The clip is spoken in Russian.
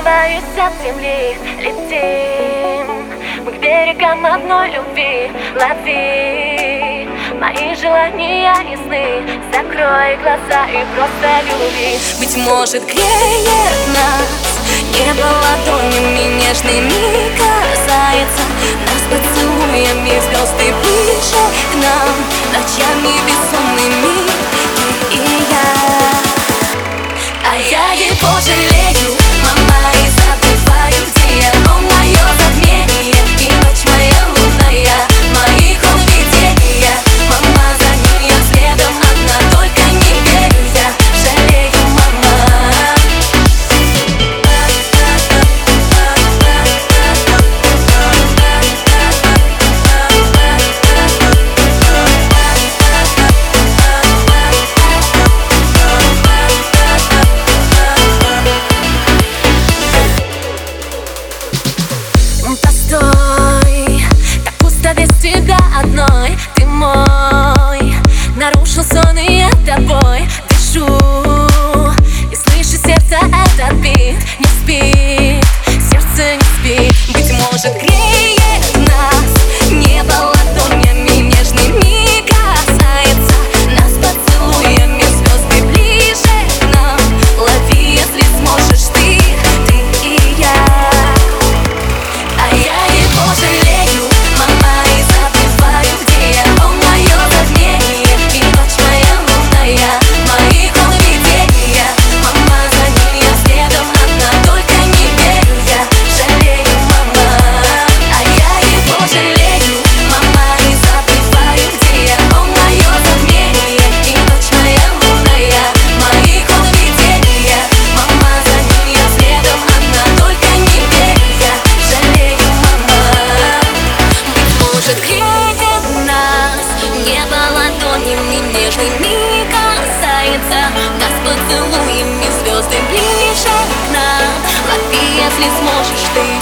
Я отрываюсь от земли, летим Мы к берегам одной любви, лови Мои желания ясны Закрой глаза и просто люби. Быть может греет нас Небо ладонями нежными. Касается Нас поцелуями звезды ближе к нам. Ночами бессонными ты и я А я его жалею слез можешь ты